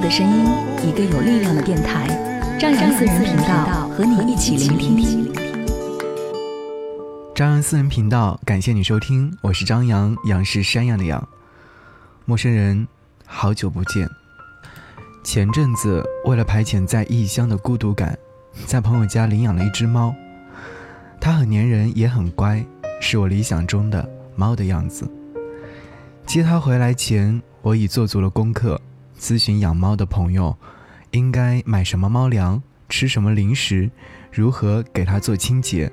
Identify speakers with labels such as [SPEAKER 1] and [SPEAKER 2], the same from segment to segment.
[SPEAKER 1] 的声音，一个有力量的电台，张扬私人频道和你一起聆听。
[SPEAKER 2] 张扬私人频道，感谢你收听，我是张扬，杨是山羊的羊。陌生人，好久不见。前阵子为了排遣在异乡的孤独感，在朋友家领养了一只猫，它很粘人，也很乖，是我理想中的猫的样子。接它回来前，我已做足了功课。咨询养猫的朋友，应该买什么猫粮，吃什么零食，如何给它做清洁，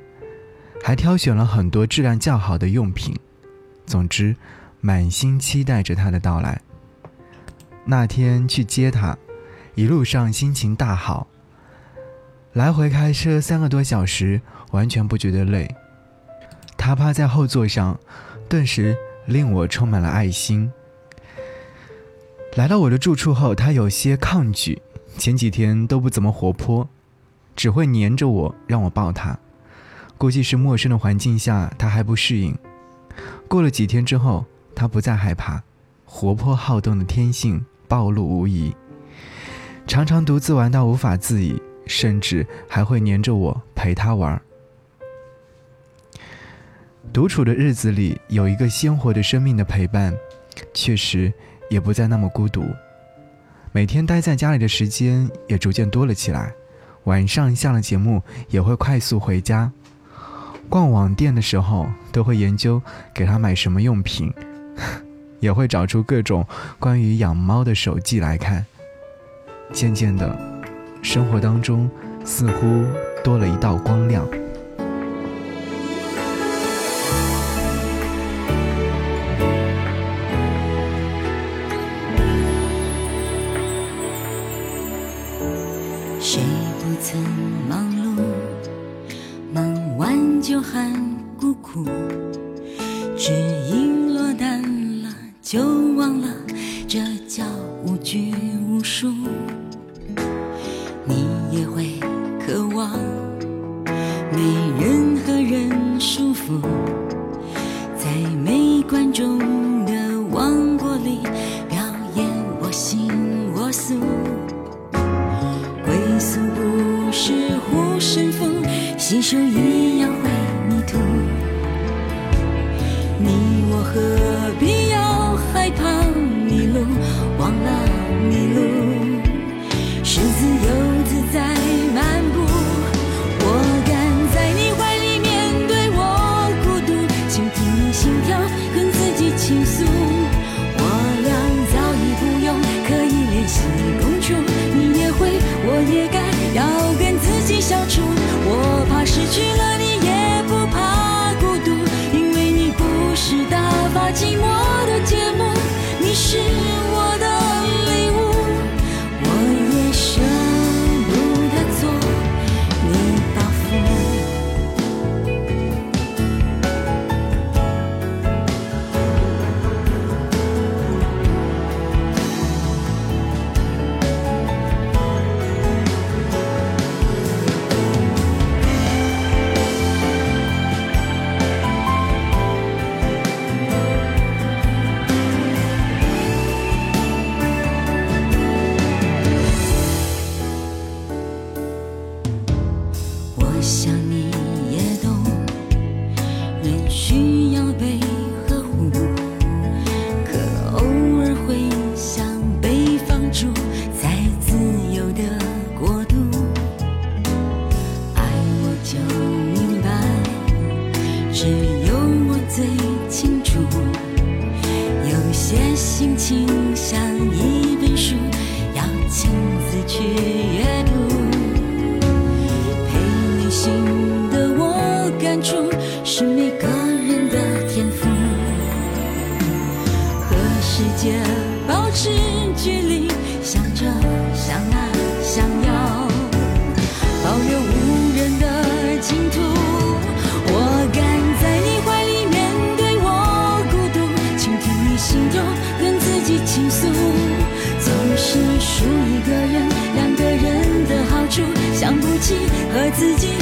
[SPEAKER 2] 还挑选了很多质量较好的用品。总之，满心期待着它的到来。那天去接它，一路上心情大好。来回开车三个多小时，完全不觉得累。它趴在后座上，顿时令我充满了爱心。来到我的住处后，他有些抗拒，前几天都不怎么活泼，只会黏着我，让我抱他。估计是陌生的环境下，他还不适应。过了几天之后，他不再害怕，活泼好动的天性暴露无遗。常常独自玩到无法自已，甚至还会黏着我陪他玩。独处的日子里，有一个鲜活的生命的陪伴，确实。也不再那么孤独，每天待在家里的时间也逐渐多了起来。晚上下了节目也会快速回家。逛网店的时候都会研究给他买什么用品，也会找出各种关于养猫的手记来看。渐渐的，生活当中似乎多了一道光亮。
[SPEAKER 3] 曾忙碌，忙完就喊孤苦，只因落单了就忘了，这叫无拘无束。一样自己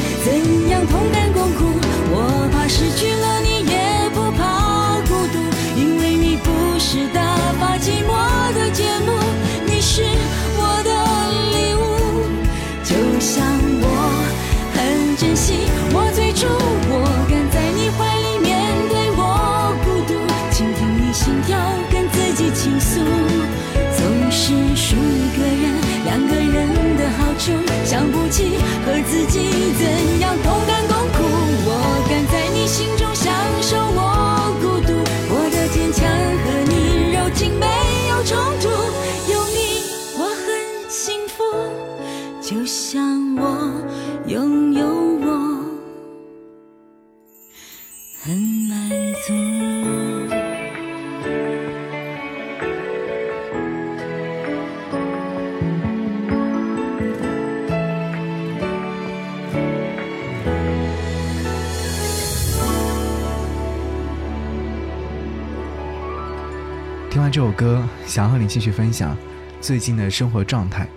[SPEAKER 2] 完这首歌，想和你继续分享最近的生活状态。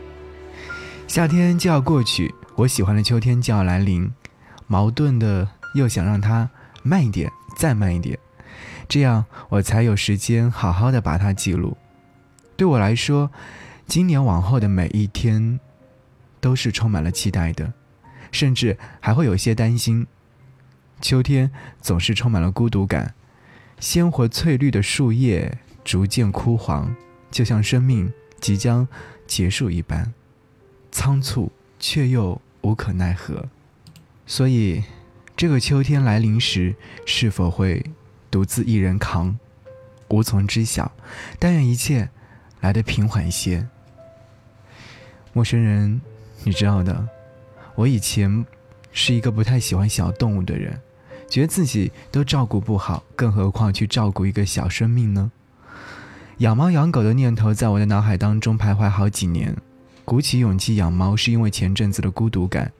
[SPEAKER 2] 夏天就要过去，我喜欢的秋天就要来临，矛盾的又想让它慢一点，再慢一点，这样我才有时间好好的把它记录。对我来说，今年往后的每一天都是充满了期待的，甚至还会有些担心。秋天总是充满了孤独感，鲜活翠绿的树叶逐渐枯黄，就像生命即将结束一般，仓促却又无可奈何。所以，这个秋天来临时，是否会独自一人扛，无从知晓。但愿一切来得平缓一些。陌生人，你知道的，我以前是一个不太喜欢小动物的人，觉得自己都照顾不好，更何况去照顾一个小生命呢？养猫养狗的念头在我的脑海当中徘徊好几年，鼓起勇气养猫是因为前阵子的孤独感，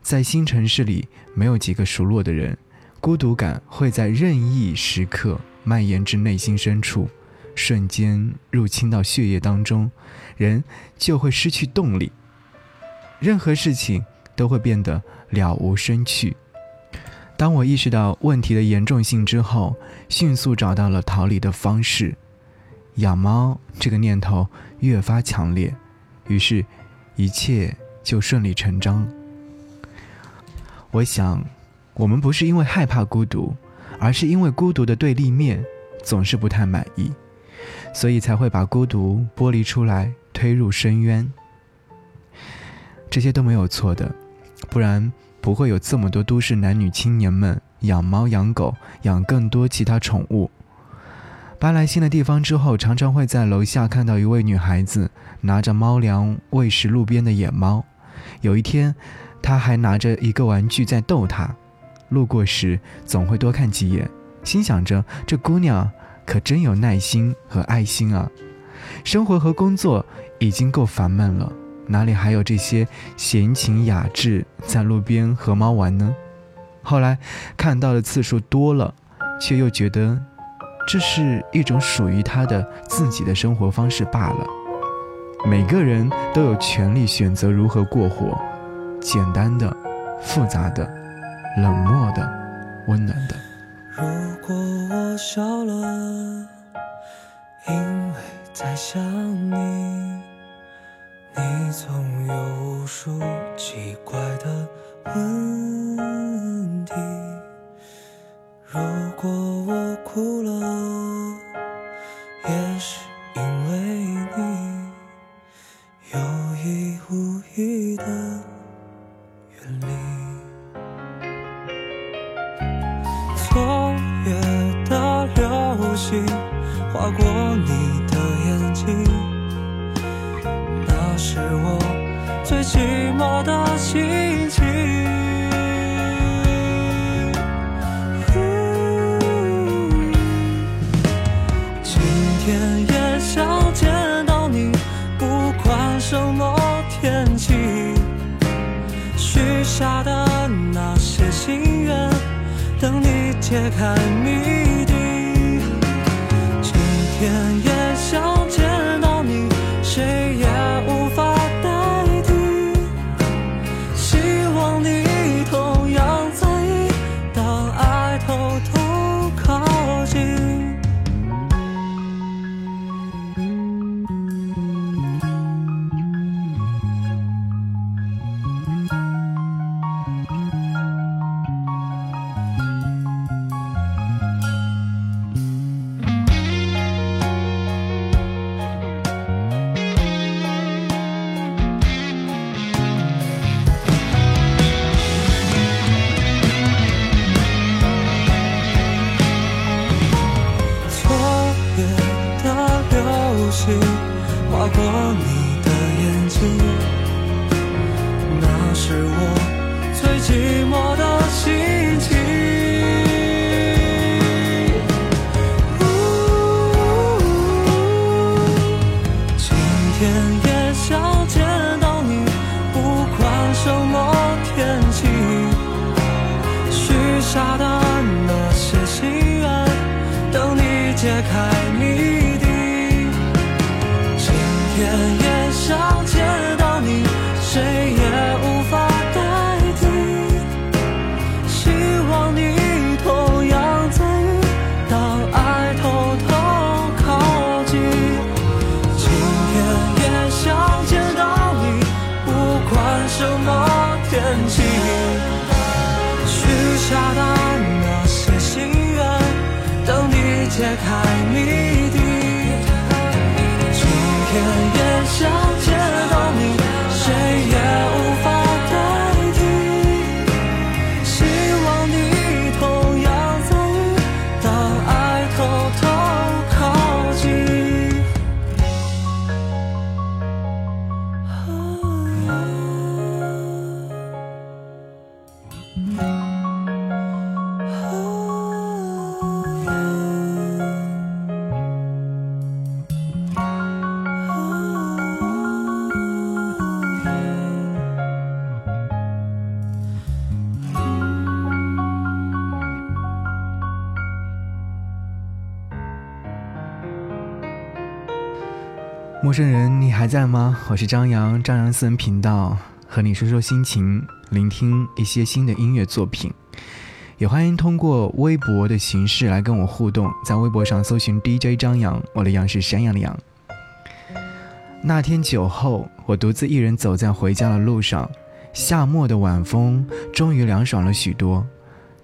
[SPEAKER 2] 在新城市里没有几个熟络的人，孤独感会在任意时刻蔓延至内心深处，瞬间入侵到血液当中，人就会失去动力，任何事情都会变得了无生趣。当我意识到问题的严重性之后，迅速找到了逃离的方式。养猫这个念头越发强烈，于是，一切就顺理成章。我想，我们不是因为害怕孤独，而是因为孤独的对立面总是不太满意，所以才会把孤独剥离出来，推入深渊。这些都没有错的，不然不会有这么多都市男女青年们养猫养狗，养更多其他宠物。搬来新的地方之后，常常会在楼下看到一位女孩子拿着猫粮喂食路边的野猫。有一天，她还拿着一个玩具在逗它。路过时，总会多看几眼，心想着这姑娘可真有耐心和爱心啊！生活和工作已经够烦闷了，哪里还有这些闲情雅致在路边和猫玩呢？后来看到的次数多了，却又觉得。这是一种属于他的自己的生活方式罢了。每个人都有权利选择如何过活，简单的、复杂的、冷漠的、温暖的。
[SPEAKER 4] 如果我笑了，因为在想你，你总有无数奇怪的问题。如果我哭了，也是下的那些心愿等你解开谜解开谜
[SPEAKER 2] 陌生人，你还在吗？我是张扬，张扬私人频道，和你说说心情，聆听一些新的音乐作品。也欢迎通过微博的形式来跟我互动，在微博上搜寻 DJ 张扬，我的杨是山羊的羊。那天酒后，我独自一人走在回家的路上，夏末的晚风终于凉爽了许多，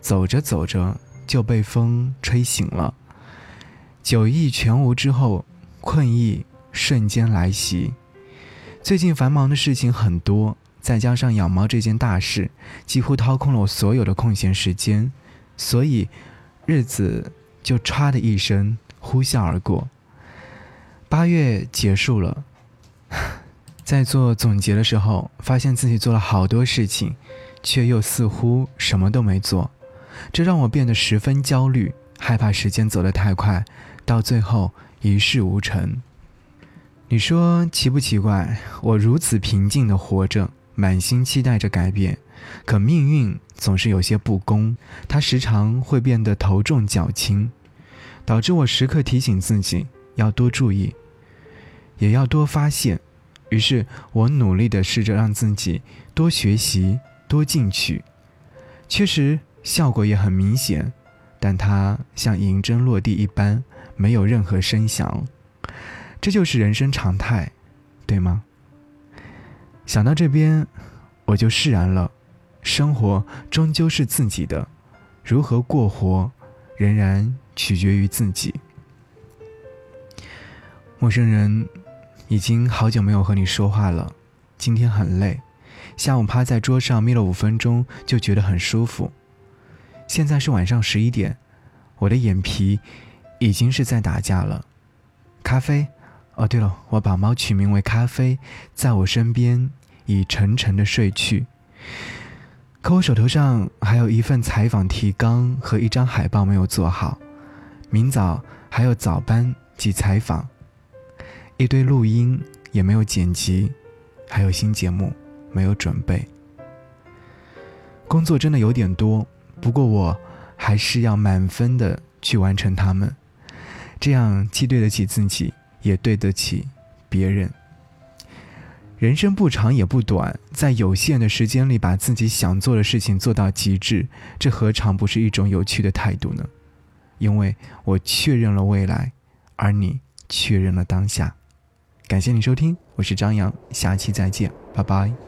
[SPEAKER 2] 走着走着就被风吹醒了。酒意全无之后，困意瞬间来袭。最近繁忙的事情很多，再加上养猫这件大事，几乎掏空了我所有的空闲时间，所以日子就唰的一声呼啸而过。八月结束了，在做总结的时候，发现自己做了好多事情，却又似乎什么都没做，这让我变得十分焦虑，害怕时间走得太快，到最后一事无成。你说奇不奇怪？我如此平静地活着，满心期待着改变，可命运总是有些不公，它时常会变得头重脚轻，导致我时刻提醒自己要多注意，也要多发现。于是我努力地试着让自己多学习、多进取，确实效果也很明显，但它像银针落地一般，没有任何声响。这就是人生常态，对吗？想到这边，我就释然了。生活终究是自己的，如何过活，仍然取决于自己。陌生人，已经好久没有和你说话了。今天很累，下午趴在桌上眯了五分钟，就觉得很舒服。现在是晚上十一点，我的眼皮已经是在打架了。咖啡。哦，对了，我把猫取名为咖啡，在我身边已沉沉的睡去。可我手头上还有一份采访提纲和一张海报没有做好，明早还有早班及采访，一堆录音也没有剪辑，还有新节目没有准备。工作真的有点多，不过我还是要满分的去完成它们，这样既对得起自己，也对得起别人。人生不长也不短，在有限的时间里把自己想做的事情做到极致，这何尝不是一种有趣的态度呢？因为我确认了未来，而你确认了当下。感谢你收听，我是张扬，下期再见，拜拜。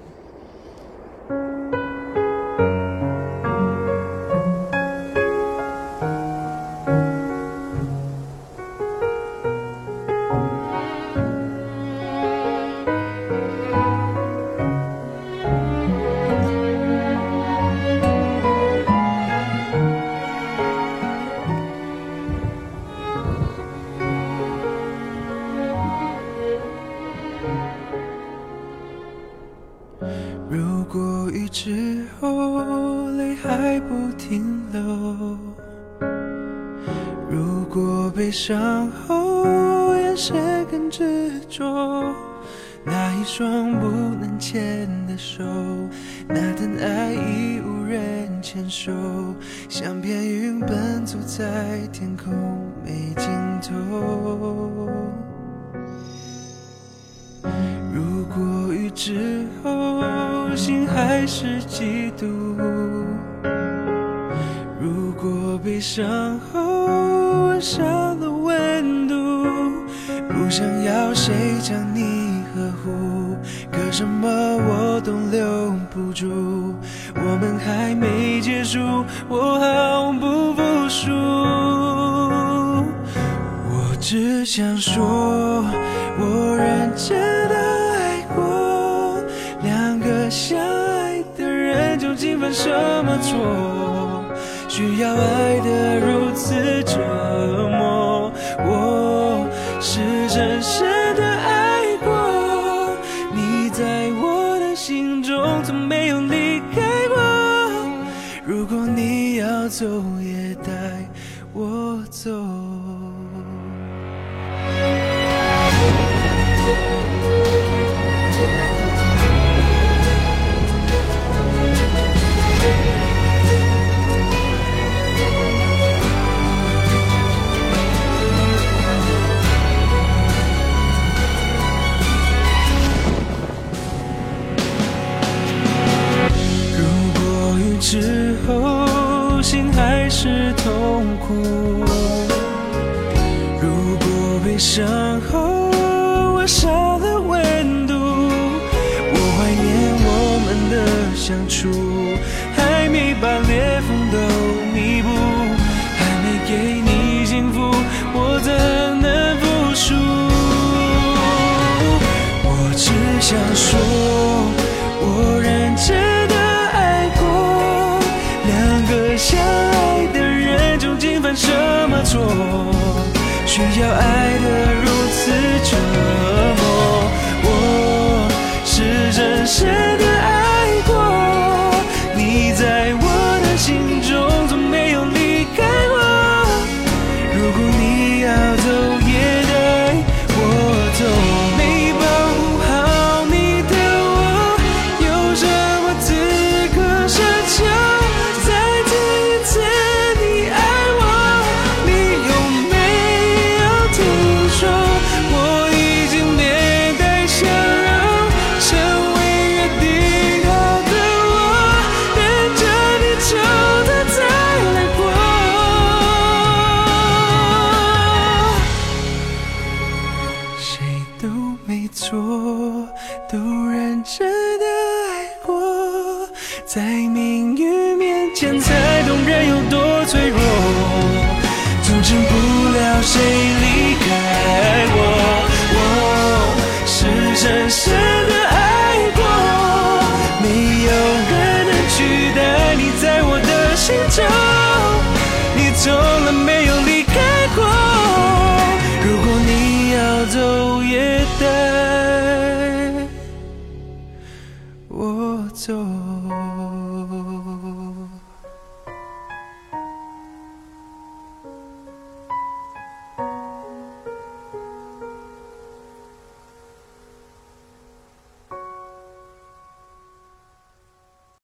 [SPEAKER 5] 伤后眼神更执着，那一双不能牵的手，那段爱已无人牵手，像片云奔走在天空没尽头。如果雨之后心还是嫉妒，如果悲伤后吻上了温度，不想要谁将你呵护，可什么我都留不住。我们还没结束，我毫不服输。我只想说，我认真的爱过。两个相爱的人究竟犯什么错，需要爱得如此折磨？想说，我认真的爱过。两个相爱的人究竟犯什么错，需要爱的